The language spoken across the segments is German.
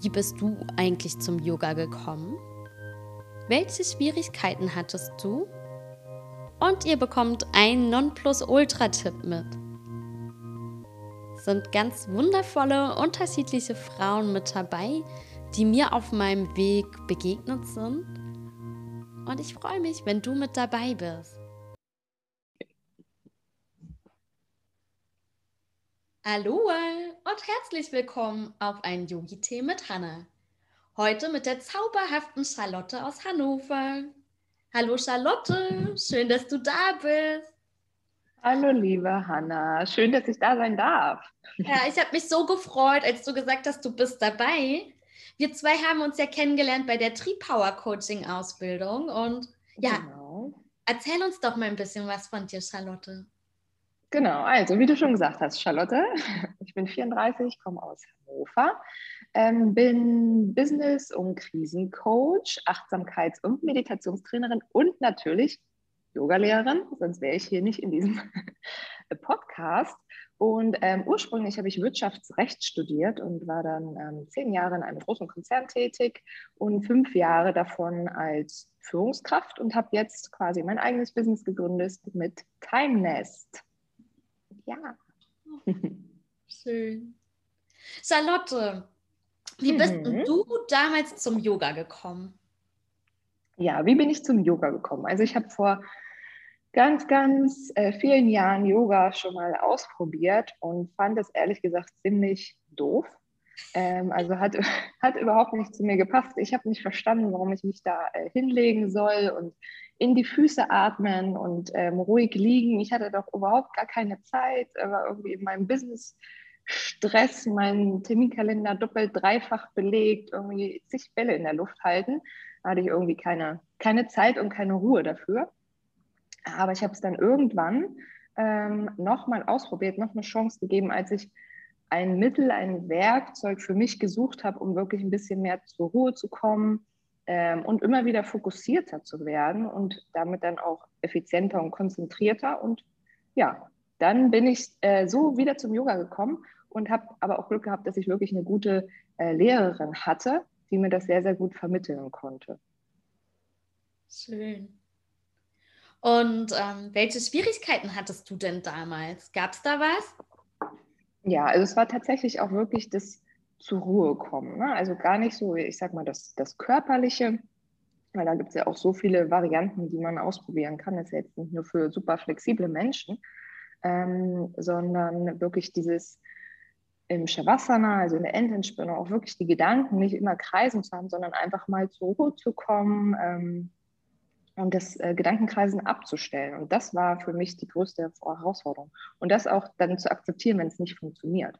wie bist du eigentlich zum Yoga gekommen? Welche Schwierigkeiten hattest du? Und ihr bekommt einen Nonplusultra-Tipp mit. Sind ganz wundervolle, unterschiedliche Frauen mit dabei, die mir auf meinem Weg begegnet sind. Und ich freue mich, wenn du mit dabei bist. Hallo und herzlich willkommen auf ein Yogi-Tee mit Hanna. Heute mit der zauberhaften Charlotte aus Hannover. Hallo Charlotte, schön, dass du da bist. Hallo liebe Hanna, schön, dass ich da sein darf. Ja, ich habe mich so gefreut, als du gesagt hast, du bist dabei. Wir zwei haben uns ja kennengelernt bei der Tree Power Coaching Ausbildung und ja, genau. erzähl uns doch mal ein bisschen was von dir, Charlotte. Genau, also wie du schon gesagt hast, Charlotte, ich bin 34, komme aus Hannover, ähm, bin Business- und Krisencoach, Achtsamkeits- und Meditationstrainerin und natürlich Yogalehrerin, sonst wäre ich hier nicht in diesem Podcast. Und ähm, ursprünglich habe ich Wirtschaftsrecht studiert und war dann ähm, zehn Jahre in einem großen Konzern tätig und fünf Jahre davon als Führungskraft und habe jetzt quasi mein eigenes Business gegründet mit Time Nest. Ja. Schön. Charlotte, wie bist mhm. du damals zum Yoga gekommen? Ja, wie bin ich zum Yoga gekommen? Also ich habe vor ganz, ganz äh, vielen Jahren Yoga schon mal ausprobiert und fand es ehrlich gesagt ziemlich doof. Ähm, also hat, hat überhaupt nicht zu mir gepasst. Ich habe nicht verstanden, warum ich mich da äh, hinlegen soll und in die Füße atmen und ähm, ruhig liegen. Ich hatte doch überhaupt gar keine Zeit, aber irgendwie in meinem Business Stress, meinen Terminkalender doppelt, dreifach belegt, irgendwie zig Bälle in der Luft halten. Da hatte ich irgendwie keine, keine Zeit und keine Ruhe dafür. Aber ich habe es dann irgendwann ähm, nochmal ausprobiert, noch eine Chance gegeben, als ich ein Mittel, ein Werkzeug für mich gesucht habe, um wirklich ein bisschen mehr zur Ruhe zu kommen ähm, und immer wieder fokussierter zu werden und damit dann auch effizienter und konzentrierter. Und ja, dann bin ich äh, so wieder zum Yoga gekommen und habe aber auch Glück gehabt, dass ich wirklich eine gute äh, Lehrerin hatte, die mir das sehr, sehr gut vermitteln konnte. Schön. Und ähm, welche Schwierigkeiten hattest du denn damals? Gab es da was? Ja, also es war tatsächlich auch wirklich das zur Ruhe kommen. Ne? Also gar nicht so, ich sag mal, das, das Körperliche, weil da gibt es ja auch so viele Varianten, die man ausprobieren kann. Das ist ja jetzt nicht nur für super flexible Menschen, ähm, sondern wirklich dieses im Shavasana, also in der Endentspannung, auch wirklich die Gedanken nicht immer kreisen zu haben, sondern einfach mal zur Ruhe zu kommen, ähm, und das äh, Gedankenkreisen abzustellen. Und das war für mich die größte Herausforderung. Und das auch dann zu akzeptieren, wenn es nicht funktioniert.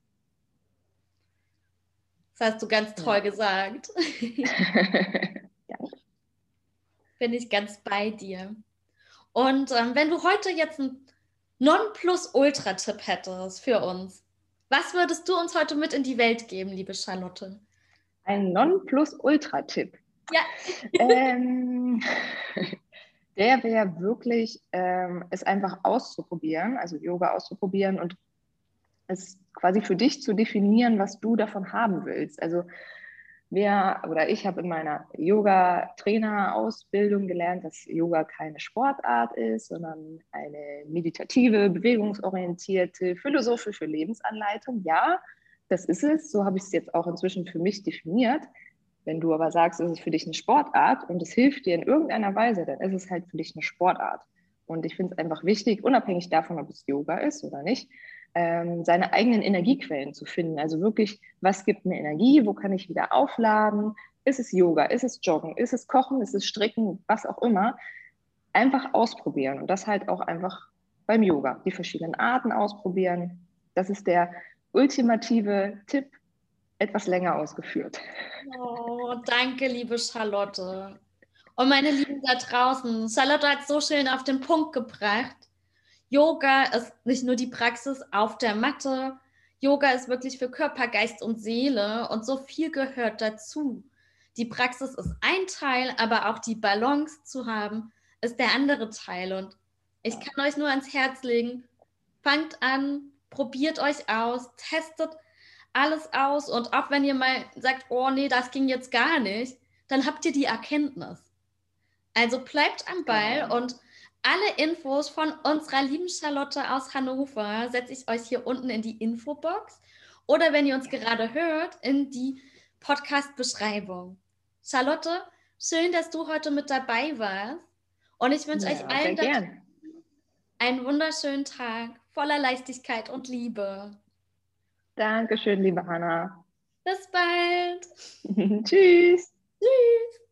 Das hast du ganz toll ja. gesagt. ja. Bin ich ganz bei dir. Und ähm, wenn du heute jetzt einen Non-Plus-Ultra-Tipp hättest für uns, was würdest du uns heute mit in die Welt geben, liebe Charlotte? Ein Non-Plus-Ultra-Tipp. Ja. ähm, der wäre wirklich, ähm, es einfach auszuprobieren, also Yoga auszuprobieren und es quasi für dich zu definieren, was du davon haben willst. Also wir oder ich habe in meiner Yoga-Trainer-Ausbildung gelernt, dass Yoga keine Sportart ist, sondern eine meditative, bewegungsorientierte, philosophische Lebensanleitung. Ja, das ist es. So habe ich es jetzt auch inzwischen für mich definiert. Wenn du aber sagst, es ist für dich eine Sportart und es hilft dir in irgendeiner Weise, dann ist es halt für dich eine Sportart. Und ich finde es einfach wichtig, unabhängig davon, ob es Yoga ist oder nicht, ähm, seine eigenen Energiequellen zu finden. Also wirklich, was gibt mir Energie? Wo kann ich wieder aufladen? Ist es Yoga? Ist es Joggen? Ist es Kochen? Ist es Stricken? Was auch immer. Einfach ausprobieren. Und das halt auch einfach beim Yoga. Die verschiedenen Arten ausprobieren. Das ist der ultimative Tipp, etwas länger ausgeführt. Oh, danke, liebe Charlotte. Und meine Lieben da draußen, Charlotte hat so schön auf den Punkt gebracht. Yoga ist nicht nur die Praxis auf der Matte. Yoga ist wirklich für Körper, Geist und Seele und so viel gehört dazu. Die Praxis ist ein Teil, aber auch die Balance zu haben, ist der andere Teil. Und ich kann euch nur ans Herz legen, fangt an, probiert euch aus, testet alles aus und auch wenn ihr mal sagt, oh nee, das ging jetzt gar nicht, dann habt ihr die Erkenntnis. Also bleibt am Ball ja. und alle Infos von unserer lieben Charlotte aus Hannover setze ich euch hier unten in die Infobox oder wenn ihr uns gerade hört, in die Podcast-Beschreibung. Charlotte, schön, dass du heute mit dabei warst und ich wünsche ja, euch allen einen wunderschönen Tag voller Leichtigkeit und Liebe. Dankeschön, liebe Hanna. Bis bald. Tschüss. Tschüss.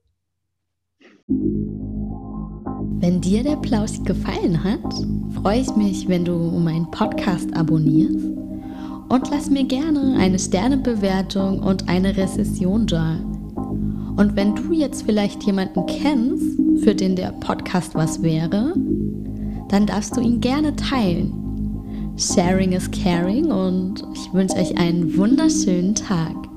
Wenn dir der Plausch gefallen hat, freue ich mich, wenn du meinen Podcast abonnierst und lass mir gerne eine Sternebewertung und eine Rezession da. Und wenn du jetzt vielleicht jemanden kennst, für den der Podcast was wäre, dann darfst du ihn gerne teilen. Sharing is caring und ich wünsche euch einen wunderschönen Tag.